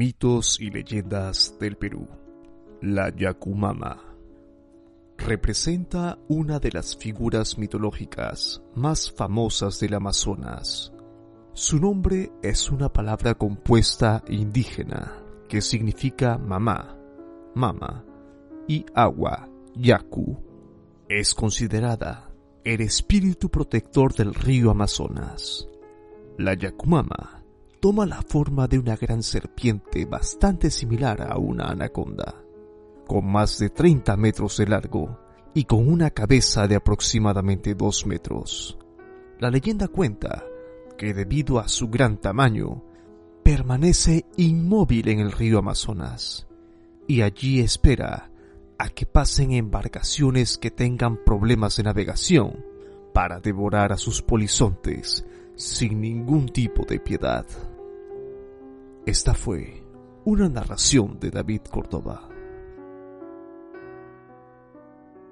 Mitos y leyendas del Perú. La Yacumama representa una de las figuras mitológicas más famosas del Amazonas. Su nombre es una palabra compuesta indígena que significa mamá, mama y agua, yaku. Es considerada el espíritu protector del río Amazonas. La Yacumama toma la forma de una gran serpiente bastante similar a una anaconda con más de 30 metros de largo y con una cabeza de aproximadamente 2 metros. La leyenda cuenta que debido a su gran tamaño, permanece inmóvil en el río Amazonas y allí espera a que pasen embarcaciones que tengan problemas de navegación para devorar a sus polizontes sin ningún tipo de piedad. Esta fue una narración de David Córdoba.